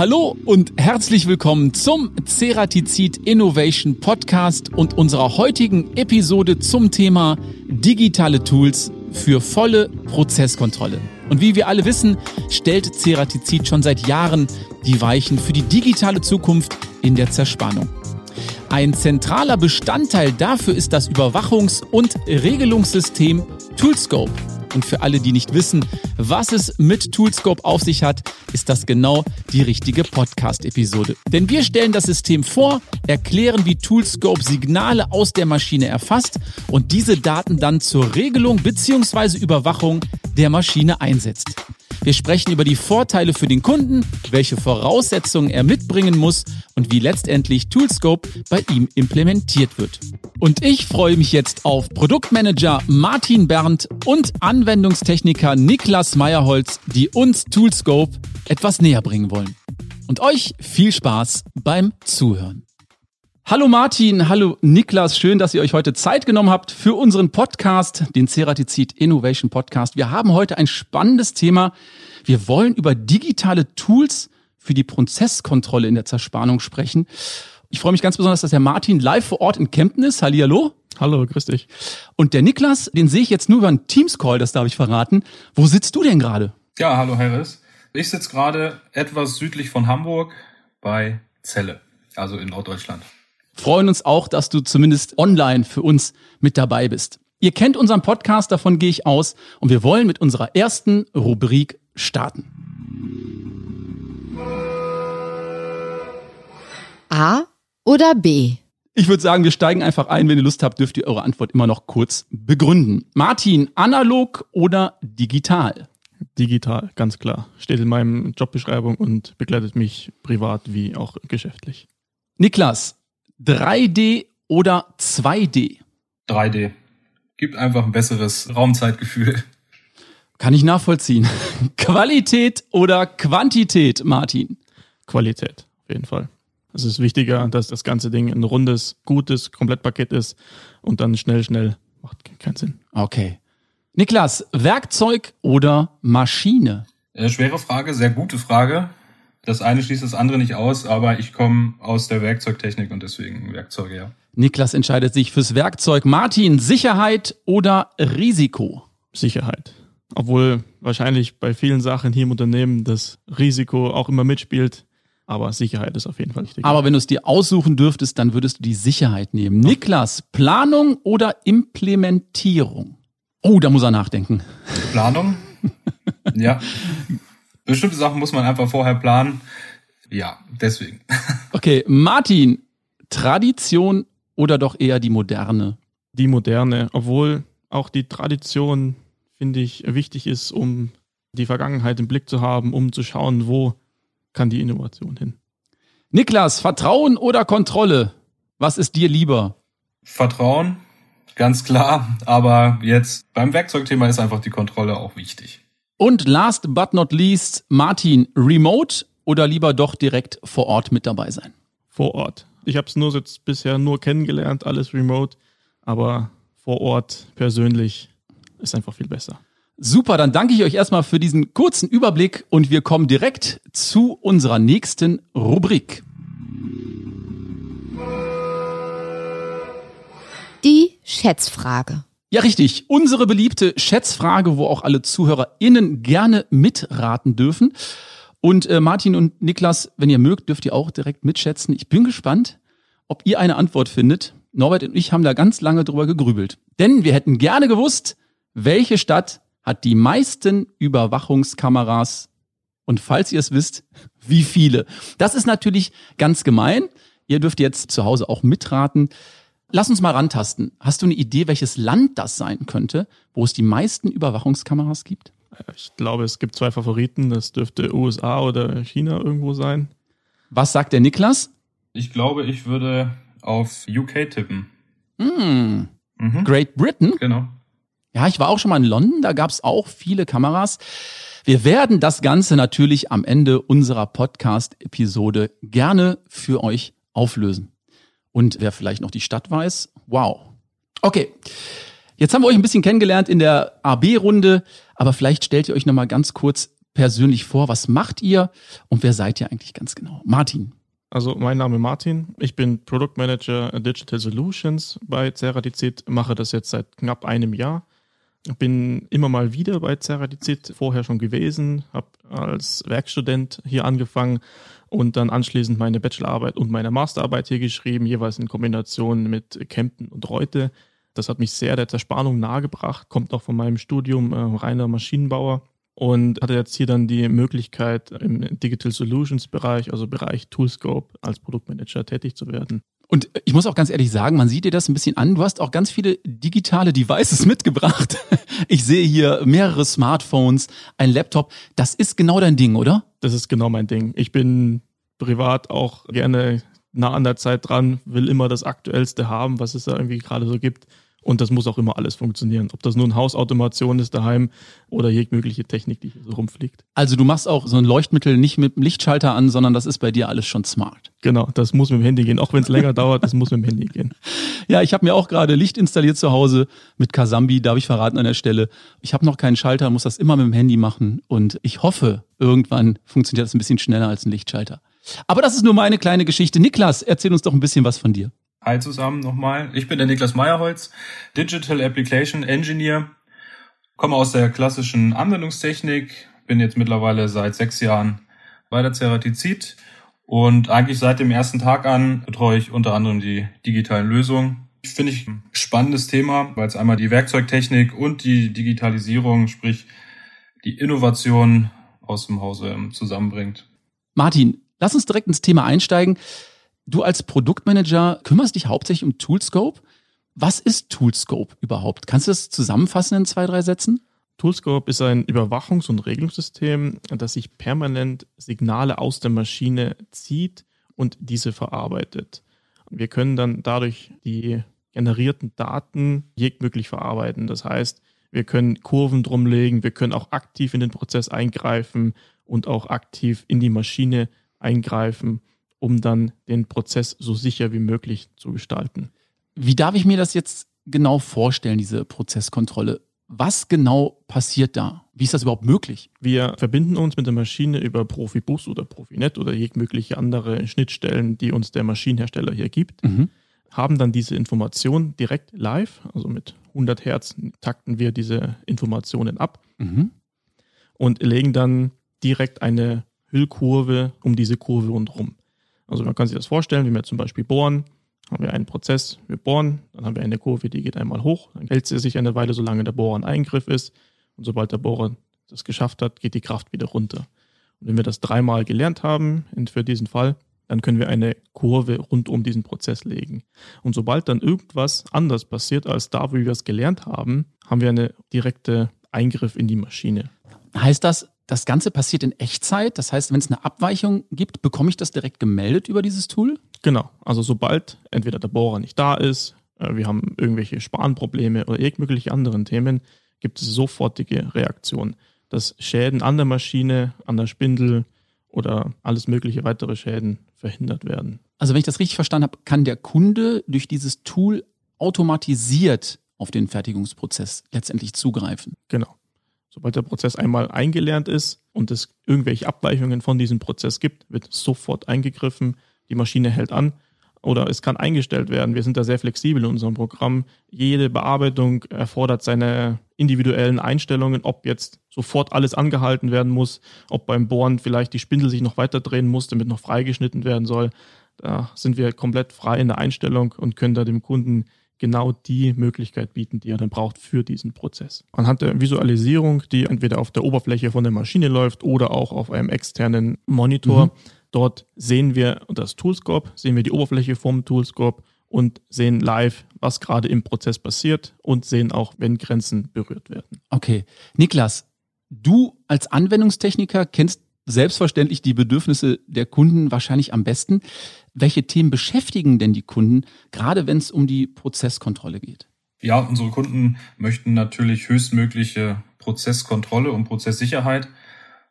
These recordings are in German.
Hallo und herzlich willkommen zum Ceratizid Innovation Podcast und unserer heutigen Episode zum Thema digitale Tools für volle Prozesskontrolle. Und wie wir alle wissen, stellt Ceratizid schon seit Jahren die Weichen für die digitale Zukunft in der Zerspannung. Ein zentraler Bestandteil dafür ist das Überwachungs- und Regelungssystem Toolscope. Und für alle, die nicht wissen, was es mit Toolscope auf sich hat, ist das genau die richtige Podcast-Episode. Denn wir stellen das System vor, erklären, wie Toolscope Signale aus der Maschine erfasst und diese Daten dann zur Regelung bzw. Überwachung der Maschine einsetzt. Wir sprechen über die Vorteile für den Kunden, welche Voraussetzungen er mitbringen muss und wie letztendlich Toolscope bei ihm implementiert wird. Und ich freue mich jetzt auf Produktmanager Martin Berndt und Anwendungstechniker Niklas Meyerholz, die uns Toolscope etwas näher bringen wollen. Und euch viel Spaß beim Zuhören. Hallo Martin, hallo Niklas, schön, dass ihr euch heute Zeit genommen habt für unseren Podcast, den Ceratizid Innovation Podcast. Wir haben heute ein spannendes Thema. Wir wollen über digitale Tools für die Prozesskontrolle in der Zerspannung sprechen. Ich freue mich ganz besonders, dass der Martin live vor Ort in Kempten ist. Hallihallo. Hallo, grüß dich. Und der Niklas, den sehe ich jetzt nur über einen Teams-Call, das darf ich verraten. Wo sitzt du denn gerade? Ja, hallo Harris. Ich sitze gerade etwas südlich von Hamburg bei Celle, also in Norddeutschland freuen uns auch, dass du zumindest online für uns mit dabei bist. Ihr kennt unseren Podcast, davon gehe ich aus, und wir wollen mit unserer ersten Rubrik starten. A oder B? Ich würde sagen, wir steigen einfach ein. Wenn ihr Lust habt, dürft ihr eure Antwort immer noch kurz begründen. Martin, analog oder digital? Digital, ganz klar. Steht in meinem Jobbeschreibung und begleitet mich privat wie auch geschäftlich. Niklas, 3D oder 2D? 3D. Gibt einfach ein besseres Raumzeitgefühl. Kann ich nachvollziehen. Qualität oder Quantität, Martin? Qualität, auf jeden Fall. Es ist wichtiger, dass das ganze Ding ein rundes, gutes Komplettpaket ist und dann schnell, schnell macht keinen Sinn. Okay. Niklas, Werkzeug oder Maschine? Äh, schwere Frage, sehr gute Frage. Das eine schließt das andere nicht aus, aber ich komme aus der Werkzeugtechnik und deswegen Werkzeuge, ja. Niklas entscheidet sich fürs Werkzeug. Martin, Sicherheit oder Risiko? Sicherheit. Obwohl wahrscheinlich bei vielen Sachen hier im Unternehmen das Risiko auch immer mitspielt. Aber Sicherheit ist auf jeden Fall wichtig. Aber wenn du es dir aussuchen dürftest, dann würdest du die Sicherheit nehmen. Niklas, Planung oder Implementierung? Oh, da muss er nachdenken. Planung? ja bestimmte Sachen muss man einfach vorher planen. Ja, deswegen. Okay, Martin, Tradition oder doch eher die moderne? Die moderne, obwohl auch die Tradition, finde ich, wichtig ist, um die Vergangenheit im Blick zu haben, um zu schauen, wo kann die Innovation hin. Niklas, Vertrauen oder Kontrolle? Was ist dir lieber? Vertrauen, ganz klar. Aber jetzt beim Werkzeugthema ist einfach die Kontrolle auch wichtig. Und last but not least, Martin, remote oder lieber doch direkt vor Ort mit dabei sein? Vor Ort. Ich habe es nur jetzt bisher nur kennengelernt, alles remote, aber vor Ort persönlich ist einfach viel besser. Super, dann danke ich euch erstmal für diesen kurzen Überblick und wir kommen direkt zu unserer nächsten Rubrik. Die Schätzfrage. Ja, richtig. Unsere beliebte Schätzfrage, wo auch alle ZuhörerInnen gerne mitraten dürfen. Und äh, Martin und Niklas, wenn ihr mögt, dürft ihr auch direkt mitschätzen. Ich bin gespannt, ob ihr eine Antwort findet. Norbert und ich haben da ganz lange drüber gegrübelt. Denn wir hätten gerne gewusst, welche Stadt hat die meisten Überwachungskameras und falls ihr es wisst, wie viele. Das ist natürlich ganz gemein. Ihr dürft jetzt zu Hause auch mitraten. Lass uns mal rantasten. Hast du eine Idee, welches Land das sein könnte, wo es die meisten Überwachungskameras gibt? Ich glaube, es gibt zwei Favoriten. Das dürfte USA oder China irgendwo sein. Was sagt der Niklas? Ich glaube, ich würde auf UK tippen. Mm. Mhm. Great Britain? Genau. Ja, ich war auch schon mal in London, da gab es auch viele Kameras. Wir werden das Ganze natürlich am Ende unserer Podcast-Episode gerne für euch auflösen. Und wer vielleicht noch die Stadt weiß, wow. Okay. Jetzt haben wir euch ein bisschen kennengelernt in der AB-Runde, aber vielleicht stellt ihr euch nochmal ganz kurz persönlich vor. Was macht ihr und wer seid ihr eigentlich ganz genau? Martin. Also mein Name ist Martin, ich bin Product Manager Digital Solutions bei Ceratizid, mache das jetzt seit knapp einem Jahr. Bin immer mal wieder bei Ceratizid vorher schon gewesen, habe als Werkstudent hier angefangen und dann anschließend meine Bachelorarbeit und meine Masterarbeit hier geschrieben, jeweils in Kombination mit Kempten und Reute. Das hat mich sehr der Zerspannung nahegebracht, kommt auch von meinem Studium äh, reiner Maschinenbauer und hatte jetzt hier dann die Möglichkeit, im Digital Solutions Bereich, also Bereich Toolscope, als Produktmanager tätig zu werden. Und ich muss auch ganz ehrlich sagen, man sieht dir das ein bisschen an. Du hast auch ganz viele digitale Devices mitgebracht. Ich sehe hier mehrere Smartphones, ein Laptop. Das ist genau dein Ding, oder? Das ist genau mein Ding. Ich bin privat auch gerne nah an der Zeit dran, will immer das Aktuellste haben, was es da irgendwie gerade so gibt. Und das muss auch immer alles funktionieren. Ob das nun Hausautomation ist daheim oder jegliche Technik, die hier so rumfliegt. Also du machst auch so ein Leuchtmittel nicht mit dem Lichtschalter an, sondern das ist bei dir alles schon smart. Genau, das muss mit dem Handy gehen. Auch wenn es länger dauert, das muss mit dem Handy gehen. Ja, ich habe mir auch gerade Licht installiert zu Hause mit Kasambi, darf ich verraten an der Stelle. Ich habe noch keinen Schalter, muss das immer mit dem Handy machen. Und ich hoffe, irgendwann funktioniert das ein bisschen schneller als ein Lichtschalter. Aber das ist nur meine kleine Geschichte. Niklas, erzähl uns doch ein bisschen was von dir. Hi zusammen nochmal. Ich bin der Niklas Meyerholz, Digital Application Engineer, komme aus der klassischen Anwendungstechnik, bin jetzt mittlerweile seit sechs Jahren bei der Ceratizid und eigentlich seit dem ersten Tag an betreue ich unter anderem die digitalen Lösungen. Finde ich ein spannendes Thema, weil es einmal die Werkzeugtechnik und die Digitalisierung, sprich die Innovation aus dem Hause zusammenbringt. Martin, lass uns direkt ins Thema einsteigen. Du als Produktmanager kümmerst dich hauptsächlich um Toolscope. Was ist Toolscope überhaupt? Kannst du das zusammenfassen in zwei, drei Sätzen? Toolscope ist ein Überwachungs- und Regelungssystem, das sich permanent Signale aus der Maschine zieht und diese verarbeitet. Wir können dann dadurch die generierten Daten jegmöglich verarbeiten. Das heißt, wir können Kurven drumlegen, wir können auch aktiv in den Prozess eingreifen und auch aktiv in die Maschine eingreifen um dann den Prozess so sicher wie möglich zu gestalten. Wie darf ich mir das jetzt genau vorstellen, diese Prozesskontrolle? Was genau passiert da? Wie ist das überhaupt möglich? Wir verbinden uns mit der Maschine über Profibus oder Profinet oder jegliche andere Schnittstellen, die uns der Maschinenhersteller hier gibt, mhm. haben dann diese Information direkt live, also mit 100 Hertz takten wir diese Informationen ab mhm. und legen dann direkt eine Hüllkurve um diese Kurve rundherum. Also man kann sich das vorstellen, wie wir zum Beispiel bohren, haben wir einen Prozess, wir bohren, dann haben wir eine Kurve, die geht einmal hoch, dann hält sie sich eine Weile, solange der Bohrer in Eingriff ist. Und sobald der Bohrer das geschafft hat, geht die Kraft wieder runter. Und wenn wir das dreimal gelernt haben für diesen Fall, dann können wir eine Kurve rund um diesen Prozess legen. Und sobald dann irgendwas anders passiert als da, wo wir es gelernt haben, haben wir eine direkte Eingriff in die Maschine. Heißt das, das Ganze passiert in Echtzeit. Das heißt, wenn es eine Abweichung gibt, bekomme ich das direkt gemeldet über dieses Tool? Genau. Also sobald entweder der Bohrer nicht da ist, äh, wir haben irgendwelche Spanprobleme oder irgendwelche anderen Themen, gibt es sofortige Reaktion, dass Schäden an der Maschine, an der Spindel oder alles mögliche weitere Schäden verhindert werden. Also wenn ich das richtig verstanden habe, kann der Kunde durch dieses Tool automatisiert auf den Fertigungsprozess letztendlich zugreifen. Genau. Sobald der Prozess einmal eingelernt ist und es irgendwelche Abweichungen von diesem Prozess gibt, wird sofort eingegriffen, die Maschine hält an oder es kann eingestellt werden. Wir sind da sehr flexibel in unserem Programm. Jede Bearbeitung erfordert seine individuellen Einstellungen, ob jetzt sofort alles angehalten werden muss, ob beim Bohren vielleicht die Spindel sich noch weiter drehen muss, damit noch freigeschnitten werden soll. Da sind wir komplett frei in der Einstellung und können da dem Kunden genau die Möglichkeit bieten, die er dann braucht für diesen Prozess. Anhand der Visualisierung, die entweder auf der Oberfläche von der Maschine läuft oder auch auf einem externen Monitor, mhm. dort sehen wir das Toolscope, sehen wir die Oberfläche vom Toolscope und sehen live, was gerade im Prozess passiert und sehen auch, wenn Grenzen berührt werden. Okay. Niklas, du als Anwendungstechniker kennst selbstverständlich die Bedürfnisse der Kunden wahrscheinlich am besten. Welche Themen beschäftigen denn die Kunden, gerade wenn es um die Prozesskontrolle geht? Ja, unsere Kunden möchten natürlich höchstmögliche Prozesskontrolle und Prozesssicherheit.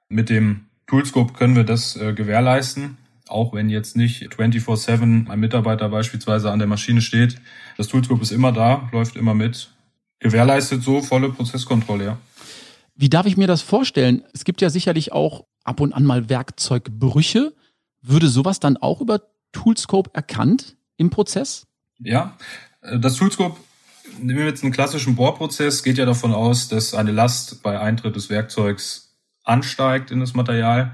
Mit dem Toolscope können wir das äh, gewährleisten, auch wenn jetzt nicht 24/7 ein Mitarbeiter beispielsweise an der Maschine steht. Das Toolscope ist immer da, läuft immer mit, gewährleistet so volle Prozesskontrolle, ja. Wie darf ich mir das vorstellen? Es gibt ja sicherlich auch ab und an mal Werkzeugbrüche. Würde sowas dann auch über Toolscope erkannt im Prozess? Ja, äh, das Toolscope, nehmen wir jetzt einen klassischen Bohrprozess, geht ja davon aus, dass eine Last bei Eintritt des Werkzeugs ansteigt in das Material.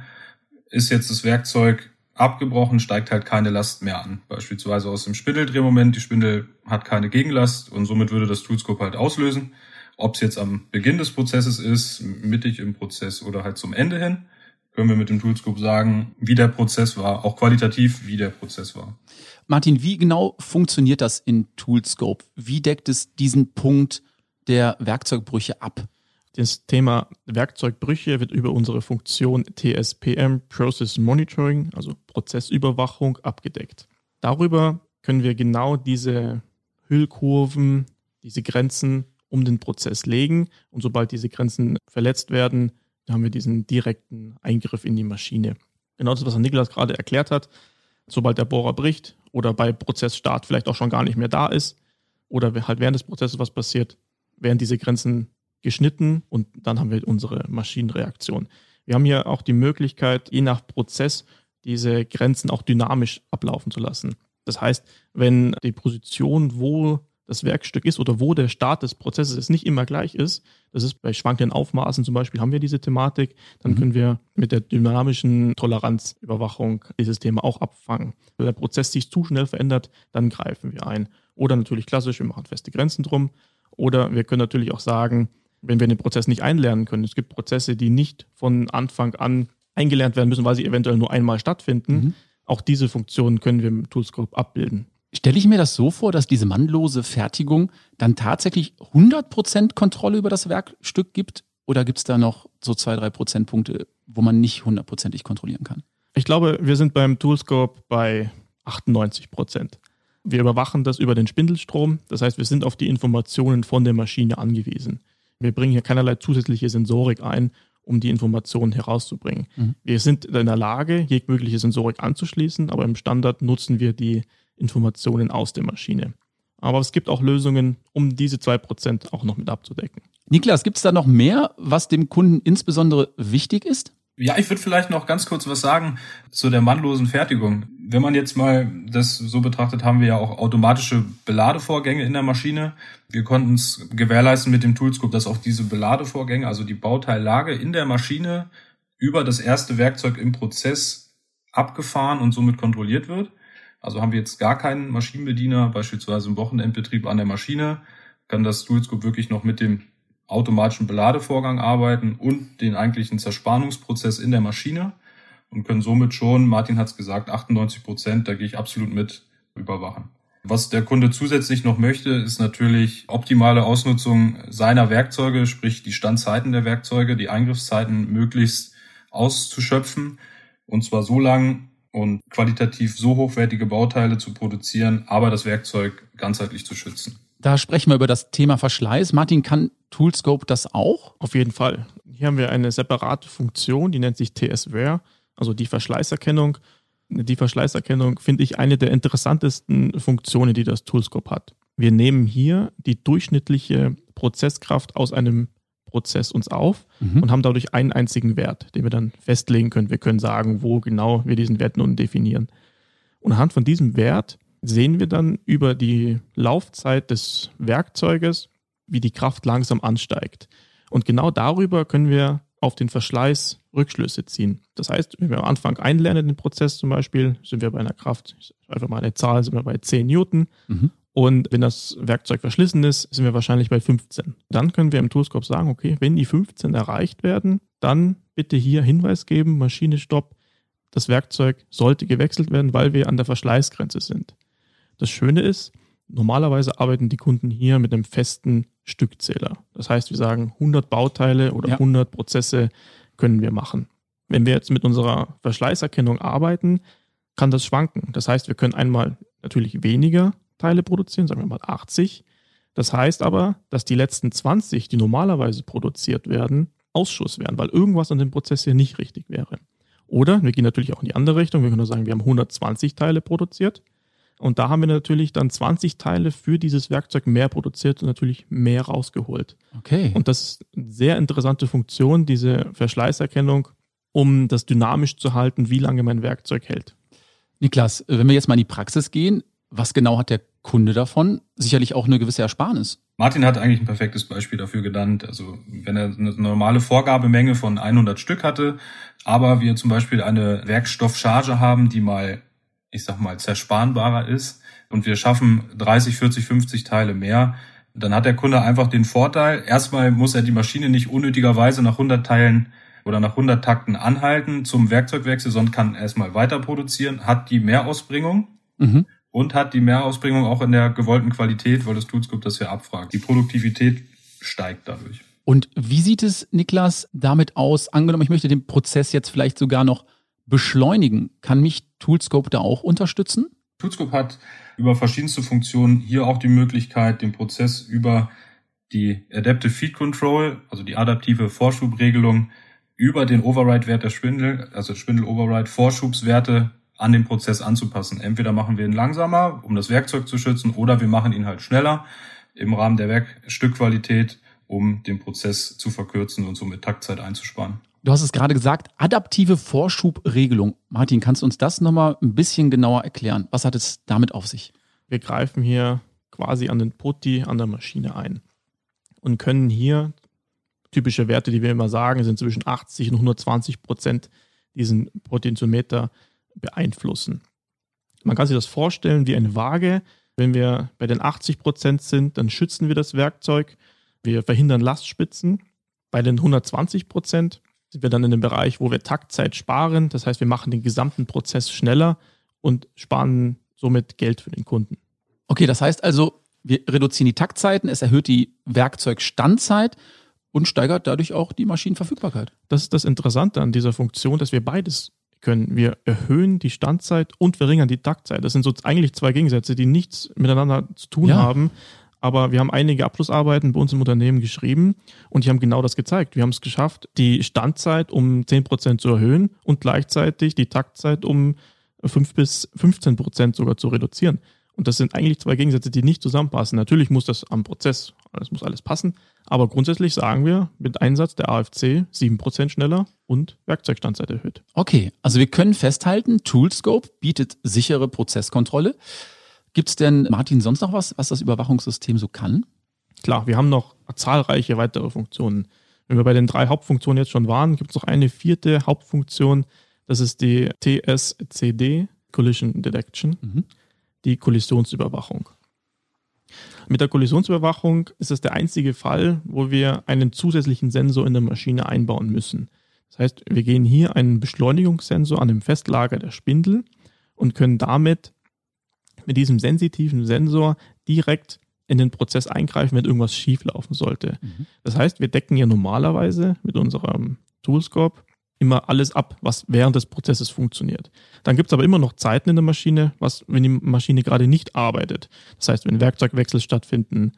Ist jetzt das Werkzeug abgebrochen, steigt halt keine Last mehr an. Beispielsweise aus dem Spindeldrehmoment. Die Spindel hat keine Gegenlast und somit würde das Toolscope halt auslösen. Ob es jetzt am Beginn des Prozesses ist, mittig im Prozess oder halt zum Ende hin, können wir mit dem Toolscope sagen, wie der Prozess war, auch qualitativ, wie der Prozess war. Martin, wie genau funktioniert das in Toolscope? Wie deckt es diesen Punkt der Werkzeugbrüche ab? Das Thema Werkzeugbrüche wird über unsere Funktion TSPM Process Monitoring, also Prozessüberwachung, abgedeckt. Darüber können wir genau diese Hüllkurven, diese Grenzen um den Prozess legen und sobald diese Grenzen verletzt werden, haben wir diesen direkten Eingriff in die Maschine. Genau das, was Niklas gerade erklärt hat. Sobald der Bohrer bricht oder bei Prozessstart vielleicht auch schon gar nicht mehr da ist oder halt während des Prozesses was passiert, werden diese Grenzen geschnitten und dann haben wir unsere Maschinenreaktion. Wir haben hier auch die Möglichkeit, je nach Prozess diese Grenzen auch dynamisch ablaufen zu lassen. Das heißt, wenn die Position, wo das Werkstück ist oder wo der Start des Prozesses ist, nicht immer gleich ist, das ist bei schwankenden Aufmaßen zum Beispiel, haben wir diese Thematik, dann mhm. können wir mit der dynamischen Toleranzüberwachung dieses Thema auch abfangen. Wenn der Prozess sich zu schnell verändert, dann greifen wir ein. Oder natürlich klassisch, wir machen feste Grenzen drum. Oder wir können natürlich auch sagen, wenn wir den Prozess nicht einlernen können. Es gibt Prozesse, die nicht von Anfang an eingelernt werden müssen, weil sie eventuell nur einmal stattfinden. Mhm. Auch diese Funktionen können wir im Toolscope abbilden. Stelle ich mir das so vor, dass diese mannlose Fertigung dann tatsächlich 100% Kontrolle über das Werkstück gibt? Oder gibt es da noch so zwei, drei Prozentpunkte, wo man nicht hundertprozentig kontrollieren kann? Ich glaube, wir sind beim Toolscope bei 98 Prozent. Wir überwachen das über den Spindelstrom. Das heißt, wir sind auf die Informationen von der Maschine angewiesen. Wir bringen hier keinerlei zusätzliche Sensorik ein, um die Informationen herauszubringen. Mhm. Wir sind in der Lage, jegliche Sensorik anzuschließen, aber im Standard nutzen wir die Informationen aus der Maschine. Aber es gibt auch Lösungen, um diese 2% auch noch mit abzudecken. Niklas, gibt es da noch mehr, was dem Kunden insbesondere wichtig ist? Ja, ich würde vielleicht noch ganz kurz was sagen zu der mannlosen Fertigung. Wenn man jetzt mal das so betrachtet, haben wir ja auch automatische Beladevorgänge in der Maschine. Wir konnten es gewährleisten mit dem Toolscope, dass auch diese Beladevorgänge, also die Bauteillage in der Maschine über das erste Werkzeug im Prozess abgefahren und somit kontrolliert wird. Also haben wir jetzt gar keinen Maschinenbediener, beispielsweise im Wochenendbetrieb an der Maschine, kann das Toolscope wirklich noch mit dem automatischen Beladevorgang arbeiten und den eigentlichen Zerspannungsprozess in der Maschine? Und können somit schon, Martin hat es gesagt, 98 Prozent, da gehe ich absolut mit, überwachen. Was der Kunde zusätzlich noch möchte, ist natürlich optimale Ausnutzung seiner Werkzeuge, sprich die Standzeiten der Werkzeuge, die Eingriffszeiten möglichst auszuschöpfen. Und zwar so lang und qualitativ so hochwertige Bauteile zu produzieren, aber das Werkzeug ganzheitlich zu schützen. Da sprechen wir über das Thema Verschleiß. Martin, kann Toolscope das auch? Auf jeden Fall. Hier haben wir eine separate Funktion, die nennt sich TSWare, also die Verschleißerkennung. Die Verschleißerkennung finde ich eine der interessantesten Funktionen, die das Toolscope hat. Wir nehmen hier die durchschnittliche Prozesskraft aus einem Prozess uns auf mhm. und haben dadurch einen einzigen Wert, den wir dann festlegen können. Wir können sagen, wo genau wir diesen Wert nun definieren. Und anhand von diesem Wert sehen wir dann über die Laufzeit des Werkzeuges, wie die Kraft langsam ansteigt. Und genau darüber können wir auf den Verschleiß Rückschlüsse ziehen. Das heißt, wenn wir am Anfang einlernen den Prozess zum Beispiel, sind wir bei einer Kraft, einfach mal eine Zahl, sind wir bei 10 Newton. Mhm. Und wenn das Werkzeug verschlissen ist, sind wir wahrscheinlich bei 15. Dann können wir im Toolscope sagen, okay, wenn die 15 erreicht werden, dann bitte hier Hinweis geben, Maschine Stopp, das Werkzeug sollte gewechselt werden, weil wir an der Verschleißgrenze sind. Das Schöne ist, normalerweise arbeiten die Kunden hier mit einem festen Stückzähler. Das heißt, wir sagen 100 Bauteile oder ja. 100 Prozesse können wir machen. Wenn wir jetzt mit unserer Verschleißerkennung arbeiten, kann das schwanken. Das heißt, wir können einmal natürlich weniger Teile produzieren, sagen wir mal 80. Das heißt aber, dass die letzten 20, die normalerweise produziert werden, Ausschuss wären, weil irgendwas an dem Prozess hier nicht richtig wäre. Oder wir gehen natürlich auch in die andere Richtung. Wir können nur sagen, wir haben 120 Teile produziert Und da haben wir natürlich dann 20 Teile für dieses Werkzeug mehr produziert und natürlich mehr rausgeholt. Okay. Und das ist eine sehr interessante Funktion, diese Verschleißerkennung, um das dynamisch zu halten, wie lange mein Werkzeug hält. Niklas, wenn wir jetzt mal in die Praxis gehen, was genau hat der Kunde davon? Sicherlich auch eine gewisse Ersparnis. Martin hat eigentlich ein perfektes Beispiel dafür genannt. Also wenn er eine normale Vorgabemenge von 100 Stück hatte, aber wir zum Beispiel eine Werkstoffcharge haben, die mal, ich sag mal, zersparenbarer ist und wir schaffen 30, 40, 50 Teile mehr, dann hat der Kunde einfach den Vorteil, erstmal muss er die Maschine nicht unnötigerweise nach 100 Teilen oder nach 100 Takten anhalten zum Werkzeugwechsel, sondern kann erstmal weiter produzieren, hat die Mehrausbringung Mhm. Und hat die Mehrausbringung auch in der gewollten Qualität, weil das Toolscope das ja abfragt. Die Produktivität steigt dadurch. Und wie sieht es, Niklas, damit aus? Angenommen, ich möchte den Prozess jetzt vielleicht sogar noch beschleunigen. Kann mich Toolscope da auch unterstützen? Toolscope hat über verschiedenste Funktionen hier auch die Möglichkeit, den Prozess über die Adaptive Feed Control, also die adaptive Vorschubregelung, über den Override-Wert der Spindel, also Spindel-Override, Vorschubswerte an den Prozess anzupassen. Entweder machen wir ihn langsamer, um das Werkzeug zu schützen, oder wir machen ihn halt schneller im Rahmen der Werkstückqualität, um den Prozess zu verkürzen und somit Taktzeit einzusparen. Du hast es gerade gesagt, adaptive Vorschubregelung. Martin, kannst du uns das nochmal ein bisschen genauer erklären? Was hat es damit auf sich? Wir greifen hier quasi an den Putti an der Maschine ein und können hier typische Werte, die wir immer sagen, sind zwischen 80 und 120 Prozent diesen Potentiometer beeinflussen. Man kann sich das vorstellen wie eine Waage. Wenn wir bei den 80 Prozent sind, dann schützen wir das Werkzeug. Wir verhindern Lastspitzen. Bei den 120 Prozent sind wir dann in dem Bereich, wo wir Taktzeit sparen. Das heißt, wir machen den gesamten Prozess schneller und sparen somit Geld für den Kunden. Okay, das heißt also, wir reduzieren die Taktzeiten, es erhöht die Werkzeugstandzeit und steigert dadurch auch die Maschinenverfügbarkeit. Das ist das Interessante an dieser Funktion, dass wir beides können. Wir erhöhen die Standzeit und verringern die Taktzeit. Das sind so eigentlich zwei Gegensätze, die nichts miteinander zu tun Ja. haben. Aber wir haben einige Abschlussarbeiten bei uns im Unternehmen geschrieben und die haben genau das gezeigt. Wir haben es geschafft, die Standzeit um 10% zu erhöhen und gleichzeitig die Taktzeit um 5 bis 15% sogar zu reduzieren. Und das sind eigentlich zwei Gegensätze, die nicht zusammenpassen. Natürlich muss das am Prozess, das muss alles passen. Aber grundsätzlich sagen wir, mit Einsatz der AFC 7% schneller und Werkzeugstandzeit erhöht. Okay, also wir können festhalten, Toolscope bietet sichere Prozesskontrolle. Gibt es denn, Martin, sonst noch was, was das Überwachungssystem so kann? Klar, wir haben noch zahlreiche weitere Funktionen. Wenn wir bei den drei Hauptfunktionen jetzt schon waren, gibt es noch eine vierte Hauptfunktion. Das ist die TSCD, Collision Detection, Mhm. die Kollisionsüberwachung. Mit der Kollisionsüberwachung ist es der einzige Fall, wo wir einen zusätzlichen Sensor in der Maschine einbauen müssen. Das heißt, wir gehen hier einen Beschleunigungssensor an dem Festlager der Spindel und können damit mit diesem sensitiven Sensor direkt in den Prozess eingreifen, wenn irgendwas schief laufen sollte. Mhm. Das heißt, wir decken ja normalerweise mit unserem Toolscope immer alles ab, was während des Prozesses funktioniert. Dann gibt es aber immer noch Zeiten in der Maschine, was, wenn die Maschine gerade nicht arbeitet. Das heißt, wenn Werkzeugwechsel stattfinden,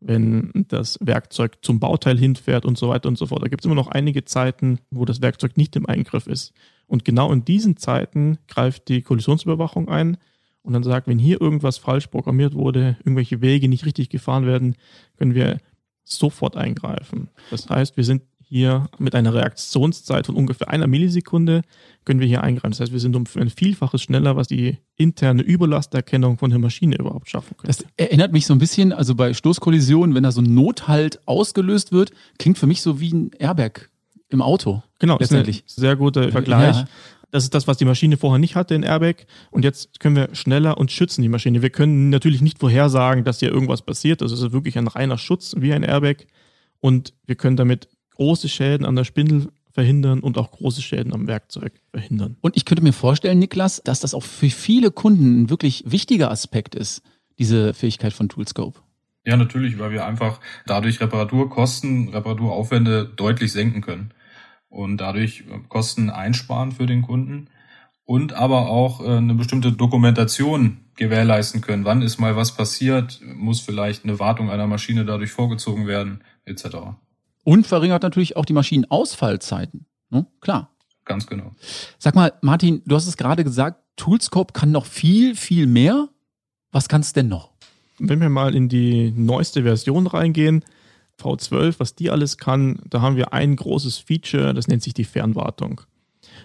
wenn das Werkzeug zum Bauteil hinfährt und so weiter und so fort. Da gibt es immer noch einige Zeiten, wo das Werkzeug nicht im Eingriff ist. Und genau in diesen Zeiten greift die Kollisionsüberwachung ein und dann sagt, wenn hier irgendwas falsch programmiert wurde, irgendwelche Wege nicht richtig gefahren werden, können wir sofort eingreifen. Das heißt, wir sind hier mit einer Reaktionszeit von ungefähr einer Millisekunde können wir hier eingreifen. Das heißt, wir sind um ein Vielfaches schneller, was die interne Überlasterkennung von der Maschine überhaupt schaffen können. Das erinnert mich so ein bisschen, also bei Stoßkollisionen, wenn da so ein Nothalt ausgelöst wird, klingt für mich so wie ein Airbag im Auto. Genau, ist ein letztendlich. sehr guter Vergleich. Ja. Das ist das, was die Maschine vorher nicht hatte in Airbag. Und jetzt können wir schneller und schützen die Maschine. Wir können natürlich nicht vorhersagen, dass hier irgendwas passiert. Das ist wirklich ein reiner Schutz wie ein Airbag. Und wir können damit große Schäden an der Spindel verhindern und auch große Schäden am Werkzeug verhindern. Und ich könnte mir vorstellen, Niklas, dass das auch für viele Kunden ein wirklich wichtiger Aspekt ist, diese Fähigkeit von Toolscope. Ja, natürlich, weil wir einfach dadurch Reparaturkosten, Reparaturaufwände deutlich senken können und dadurch äh, Kosten einsparen für den Kunden und aber auch äh, eine bestimmte Dokumentation gewährleisten können. Wann ist mal was passiert? Muss vielleicht eine Wartung einer Maschine dadurch vorgezogen werden, etc. Und verringert natürlich auch die Maschinenausfallzeiten. Ne? Klar. Ganz genau. Sag mal, Martin, du hast es gerade gesagt, Toolscope kann noch viel, viel mehr. Was kann es denn noch? Wenn wir mal in die neueste Version reingehen, V12, was die alles kann, da haben wir ein großes Feature, das nennt sich die Fernwartung.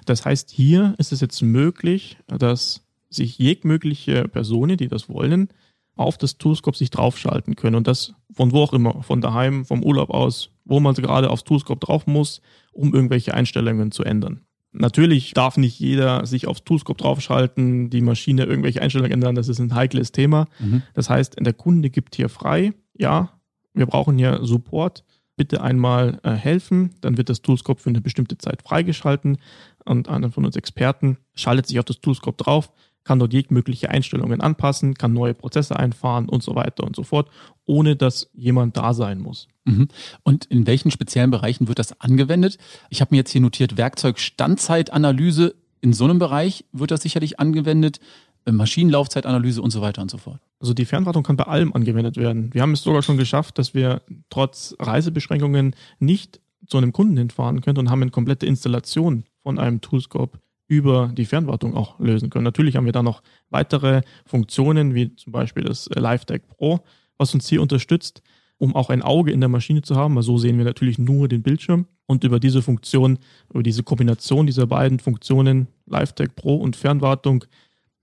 Das heißt, hier ist es jetzt möglich, dass sich jegliche Personen, die das wollen, auf das Toolscope sich draufschalten können und das von wo auch immer, von daheim, vom Urlaub aus, wo man gerade aufs Toolscope drauf muss, um irgendwelche Einstellungen zu ändern. Natürlich darf nicht jeder sich aufs Toolscope draufschalten, die Maschine irgendwelche Einstellungen ändern, das ist ein heikles Thema. Mhm. Das heißt, der Kunde gibt hier frei, ja, wir brauchen hier Support, bitte einmal äh, helfen, dann wird das Toolscope für eine bestimmte Zeit freigeschalten und einer von uns Experten schaltet sich auf das Toolscope drauf, kann dort jegliche Einstellungen anpassen, kann neue Prozesse einfahren und so weiter und so fort, ohne dass jemand da sein muss. Mhm. Und in welchen speziellen Bereichen wird das angewendet? Ich habe mir jetzt hier notiert, Werkzeug Standzeitanalyse. In so einem Bereich wird das sicherlich angewendet. Äh, Maschinenlaufzeitanalyse und so weiter und so fort. Also die Fernwartung kann bei allem angewendet werden. Wir haben es sogar schon geschafft, dass wir trotz Reisebeschränkungen nicht zu einem Kunden hinfahren können und haben eine komplette Installation von einem Toolscope über die Fernwartung auch lösen können. Natürlich haben wir da noch weitere Funktionen, wie zum Beispiel das LiveTech Pro, was uns hier unterstützt, um auch ein Auge in der Maschine zu haben, weil so sehen wir natürlich nur den Bildschirm. Und über diese Funktion, über diese Kombination dieser beiden Funktionen, LiveTech Pro und Fernwartung,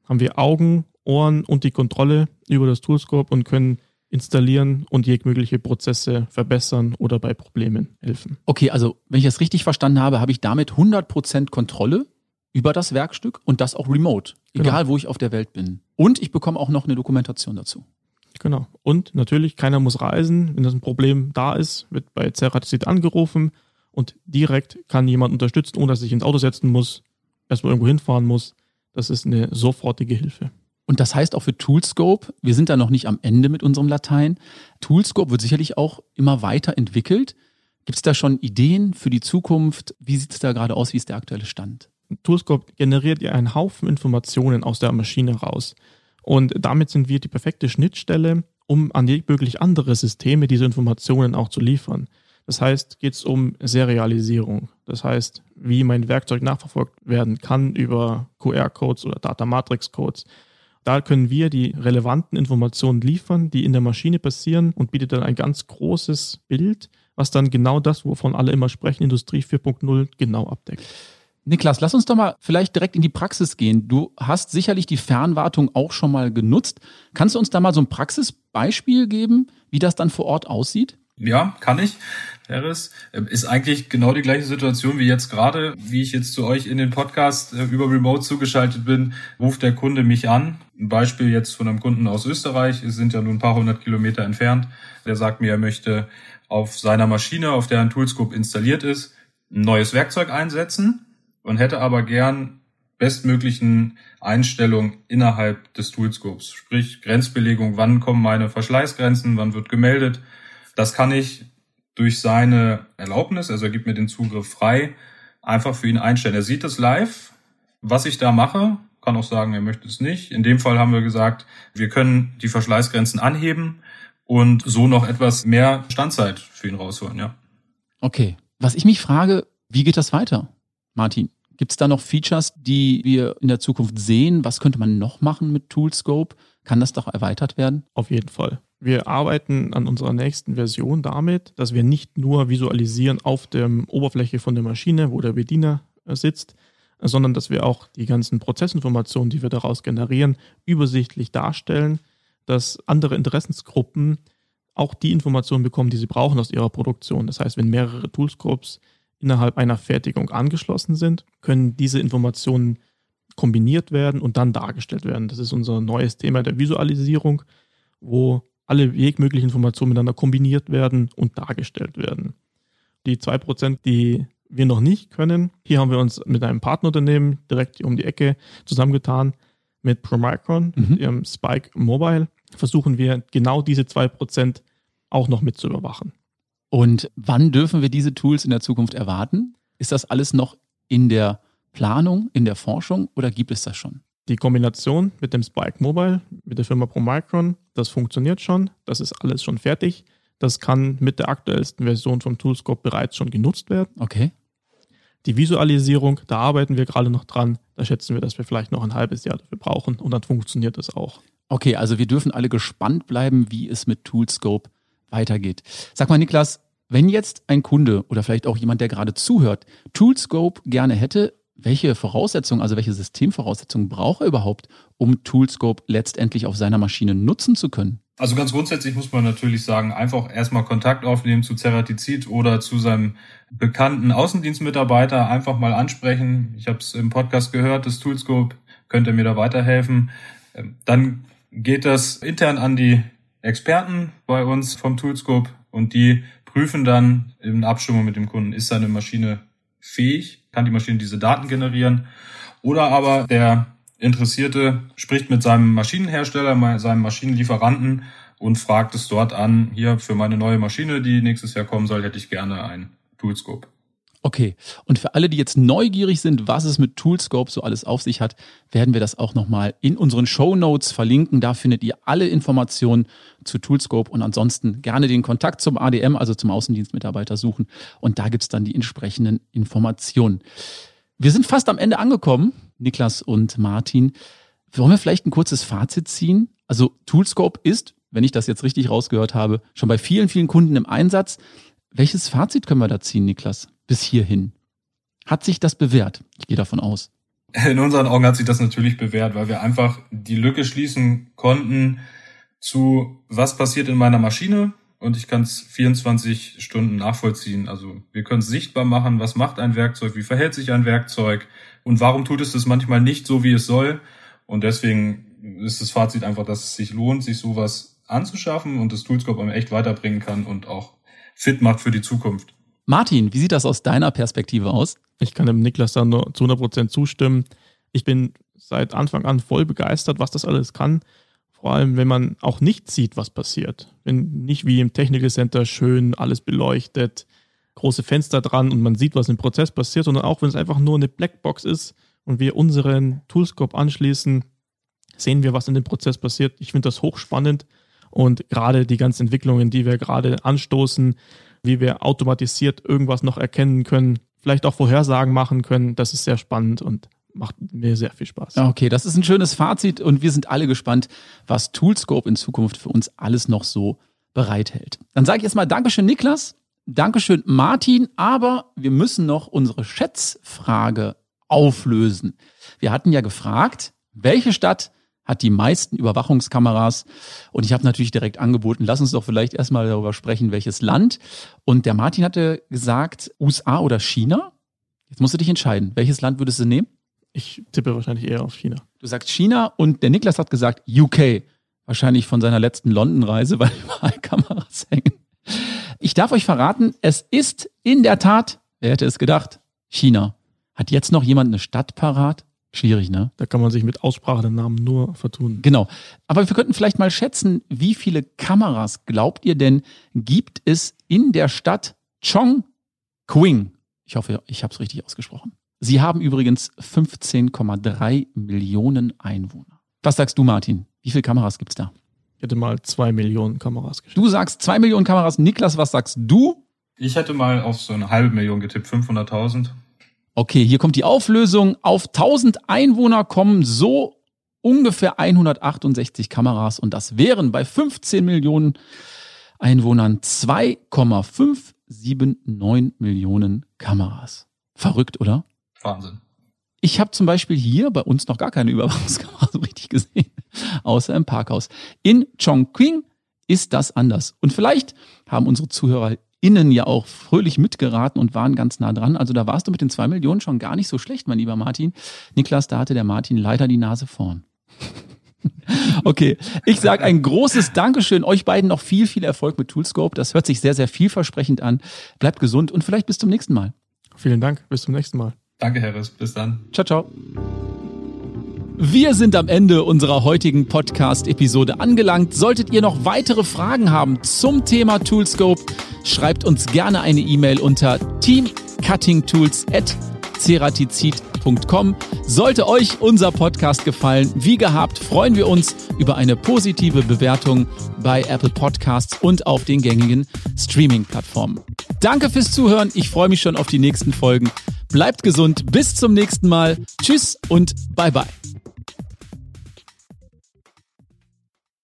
haben wir Augen, Ohren und die Kontrolle über das Toolscope und können installieren und jegliche Prozesse verbessern oder bei Problemen helfen. Okay, also wenn ich das richtig verstanden habe, habe ich damit 100% Kontrolle über das Werkstück und das auch remote, genau. egal wo ich auf der Welt bin. Und ich bekomme auch noch eine Dokumentation dazu. Genau. Und natürlich, keiner muss reisen. Wenn das ein Problem da ist, wird bei Ceratizid angerufen und direkt kann jemand unterstützen, ohne dass ich ins Auto setzen muss, erstmal irgendwo hinfahren muss. Das ist eine sofortige Hilfe. Und das heißt auch für Toolscope, wir sind da noch nicht am Ende mit unserem Latein. Toolscope wird sicherlich auch immer weiter entwickelt. Gibt es da schon Ideen für die Zukunft? Wie sieht es da gerade aus? Wie ist der aktuelle Stand? Toolscope generiert ja einen Haufen Informationen aus der Maschine raus. Und damit sind wir die perfekte Schnittstelle, um an jegliche andere Systeme diese Informationen auch zu liefern. Das heißt, geht es um Serialisierung. Das heißt, wie mein Werkzeug nachverfolgt werden kann über QR-Codes oder Data Matrix-Codes. Da können wir die relevanten Informationen liefern, die in der Maschine passieren und bietet dann ein ganz großes Bild, was dann genau das, wovon alle immer sprechen, Industrie 4.0 genau abdeckt. Niklas, lass uns doch mal vielleicht direkt in die Praxis gehen. Du hast sicherlich die Fernwartung auch schon mal genutzt. Kannst du uns da mal so ein Praxisbeispiel geben, wie das dann vor Ort aussieht? Ja, kann ich. Harris, ist eigentlich genau die gleiche Situation wie jetzt gerade, wie ich jetzt zu euch in den Podcast äh, über Remote zugeschaltet bin, ruft der Kunde mich an. Ein Beispiel jetzt von einem Kunden aus Österreich, es sind ja nur ein paar hundert Kilometer entfernt. Der sagt mir, er möchte auf seiner Maschine, auf der ein Toolscope installiert ist, ein neues Werkzeug einsetzen und hätte aber gern bestmöglichen Einstellungen innerhalb des Toolscopes. Sprich, Grenzbelegung, wann kommen meine Verschleißgrenzen, wann wird gemeldet. Das kann ich durch seine Erlaubnis, also er gibt mir den Zugriff frei, einfach für ihn einstellen. Er sieht es live, was ich da mache, kann auch sagen, er möchte es nicht. In dem Fall haben wir gesagt, wir können die Verschleißgrenzen anheben und so noch etwas mehr Standzeit für ihn rausholen, ja. Okay. Was ich mich frage, wie geht das weiter, Martin? Gibt es da noch Features, die wir in der Zukunft sehen? Was könnte man noch machen mit Toolscope? Kann das doch erweitert werden? Auf jeden Fall. Wir arbeiten an unserer nächsten Version damit, dass wir nicht nur visualisieren auf der Oberfläche von der Maschine, wo der Bediener äh, sitzt, sondern dass wir auch die ganzen Prozessinformationen, die wir daraus generieren, übersichtlich darstellen, dass andere Interessensgruppen auch die Informationen bekommen, die sie brauchen aus ihrer Produktion. Das heißt, wenn mehrere Toolscopes innerhalb einer Fertigung angeschlossen sind, können diese Informationen kombiniert werden und dann dargestellt werden. Das ist unser neues Thema der Visualisierung, wo alle jeglichen Informationen miteinander kombiniert werden und dargestellt werden. Die zwei Prozent, die wir noch nicht können, hier haben wir uns mit einem Partnerunternehmen direkt um die Ecke zusammengetan. Mit Promicron, mhm. mit ihrem Spike Mobile, versuchen wir genau diese zwei Prozent auch noch mit zu überwachen. Und wann dürfen wir diese Tools in der Zukunft erwarten? Ist das alles noch in der Planung, in der Forschung oder gibt es das schon? Die Kombination mit dem Spike Mobile, mit der Firma Promicron, das funktioniert schon. Das ist alles schon fertig. Das kann mit der aktuellsten Version vom Toolscope bereits schon genutzt werden. Okay. Die Visualisierung, da arbeiten wir gerade noch dran. Da schätzen wir, dass wir vielleicht noch ein halbes Jahr dafür brauchen und dann funktioniert das auch. Okay, also wir dürfen alle gespannt bleiben, wie es mit Toolscope weitergeht. Sag mal, Niklas, wenn jetzt ein Kunde oder vielleicht auch jemand, der gerade zuhört, Toolscope gerne hätte, welche Voraussetzungen, also welche Systemvoraussetzungen braucht er überhaupt, um Toolscope letztendlich auf seiner Maschine nutzen zu können? Also ganz grundsätzlich muss man natürlich sagen, einfach erstmal Kontakt aufnehmen zu Ceratizid oder zu seinem bekannten Außendienstmitarbeiter, einfach mal ansprechen. Ich habe es im Podcast gehört, das Toolscope, könnt ihr mir da weiterhelfen. Ähm, dann geht das intern an die Experten bei uns vom Toolscope und die prüfen dann in Abstimmung mit dem Kunden, ist seine Maschine fähig, kann die Maschine diese Daten generieren oder aber der Interessierte spricht mit seinem Maschinenhersteller, seinem Maschinenlieferanten und fragt es dort an, hier für meine neue Maschine, die nächstes Jahr kommen soll, hätte ich gerne ein Toolscope. Okay, und für alle, die jetzt neugierig sind, was es mit Toolscope so alles auf sich hat, werden wir das auch nochmal in unseren Show Notes verlinken. Da findet ihr alle Informationen zu Toolscope und ansonsten gerne den Kontakt zum ADM, also zum Außendienstmitarbeiter suchen und da gibt's dann die entsprechenden Informationen. Wir sind fast am Ende angekommen, Niklas und Martin. Wollen wir vielleicht ein kurzes Fazit ziehen? Also Toolscope ist, wenn ich das jetzt richtig rausgehört habe, schon bei vielen, vielen Kunden im Einsatz. Welches Fazit können wir da ziehen, Niklas? Bis hierhin. Hat sich das bewährt? Ich gehe davon aus. In unseren Augen hat sich das natürlich bewährt, weil wir einfach die Lücke schließen konnten zu, was passiert in meiner Maschine und ich kann es 24 Stunden nachvollziehen. Also wir können es sichtbar machen, was macht ein Werkzeug, wie verhält sich ein Werkzeug und warum tut es das manchmal nicht so, wie es soll. Und deswegen ist das Fazit einfach, dass es sich lohnt, sich sowas anzuschaffen und das Toolscope einem echt weiterbringen kann und auch fit macht für die Zukunft. Martin, wie sieht das aus deiner Perspektive aus? Ich kann dem Niklas da nur zu 100 Prozent zustimmen. Ich bin seit Anfang an voll begeistert, was das alles kann. Vor allem, wenn man auch nicht sieht, was passiert. Wenn nicht wie im Technical Center schön alles beleuchtet, große Fenster dran und man sieht, was im Prozess passiert, sondern auch wenn es einfach nur eine Blackbox ist und wir unseren Toolscope anschließen, sehen wir, was in dem Prozess passiert. Ich finde das hochspannend und gerade die ganzen Entwicklungen, die wir gerade anstoßen, wie wir automatisiert irgendwas noch erkennen können, vielleicht auch Vorhersagen machen können. Das ist sehr spannend und macht mir sehr viel Spaß. Okay, das ist ein schönes Fazit und wir sind alle gespannt, was Toolscope in Zukunft für uns alles noch so bereithält. Dann sage ich erstmal Dankeschön, Niklas. Dankeschön, Martin. Aber wir müssen noch unsere Schätzfrage auflösen. Wir hatten ja gefragt, welche Stadt hat die meisten Überwachungskameras. Und ich habe natürlich direkt angeboten, lass uns doch vielleicht erstmal darüber sprechen, welches Land. Und der Martin hatte gesagt, USA oder China. Jetzt musst du dich entscheiden. Welches Land würdest du nehmen? Ich tippe wahrscheinlich eher auf China. Du sagst China und der Niklas hat gesagt UK. Wahrscheinlich von seiner letzten London-Reise, weil überall Kameras hängen. Ich darf euch verraten, es ist in der Tat, wer hätte es gedacht, China. Hat jetzt noch jemand eine Stadt parat? Schwierig, ne? Da kann man sich mit Aussprache der Namen nur vertun. Genau. Aber wir könnten vielleicht mal schätzen, wie viele Kameras glaubt ihr denn gibt es in der Stadt Chongqing? Ich hoffe, ich habe es richtig ausgesprochen. Sie haben übrigens 15,3 Millionen Einwohner. Was sagst du, Martin? Wie viele Kameras gibt's da? Ich hätte mal zwei Millionen Kameras geschätzt. Du sagst zwei Millionen Kameras. Niklas, was sagst du? Ich hätte mal auf so eine halbe Million getippt, 500.000. Okay, hier kommt die Auflösung. Auf 1000 Einwohner kommen so ungefähr 168 Kameras und das wären bei 15 Millionen Einwohnern 2,579 Millionen Kameras. Verrückt, oder? Wahnsinn. Ich habe zum Beispiel hier bei uns noch gar keine Überwachungskamera so richtig gesehen, außer im Parkhaus. In Chongqing ist das anders. Und vielleicht haben unsere Zuhörer innen ja auch fröhlich mitgeraten und waren ganz nah dran. Also da warst du mit den zwei Millionen schon gar nicht so schlecht, mein lieber Martin. Niklas, da hatte der Martin leider die Nase vorn. Okay, ich sage ein großes Dankeschön. Euch beiden noch viel, viel Erfolg mit Toolscope. Das hört sich sehr, sehr vielversprechend an. Bleibt gesund und vielleicht bis zum nächsten Mal. Vielen Dank. Bis zum nächsten Mal. Danke, Harris. Bis dann. Ciao, ciao. Wir sind am Ende unserer heutigen Podcast-Episode angelangt. Solltet ihr noch weitere Fragen haben zum Thema Toolscope, schreibt uns gerne eine E-Mail unter teamcuttingtools.ceratizid.com. Sollte euch unser Podcast gefallen, wie gehabt, freuen wir uns über eine positive Bewertung bei Apple Podcasts und auf den gängigen Streaming-Plattformen. Danke fürs Zuhören. Ich freue mich schon auf die nächsten Folgen. Bleibt gesund. Bis zum nächsten Mal. Tschüss und bye bye.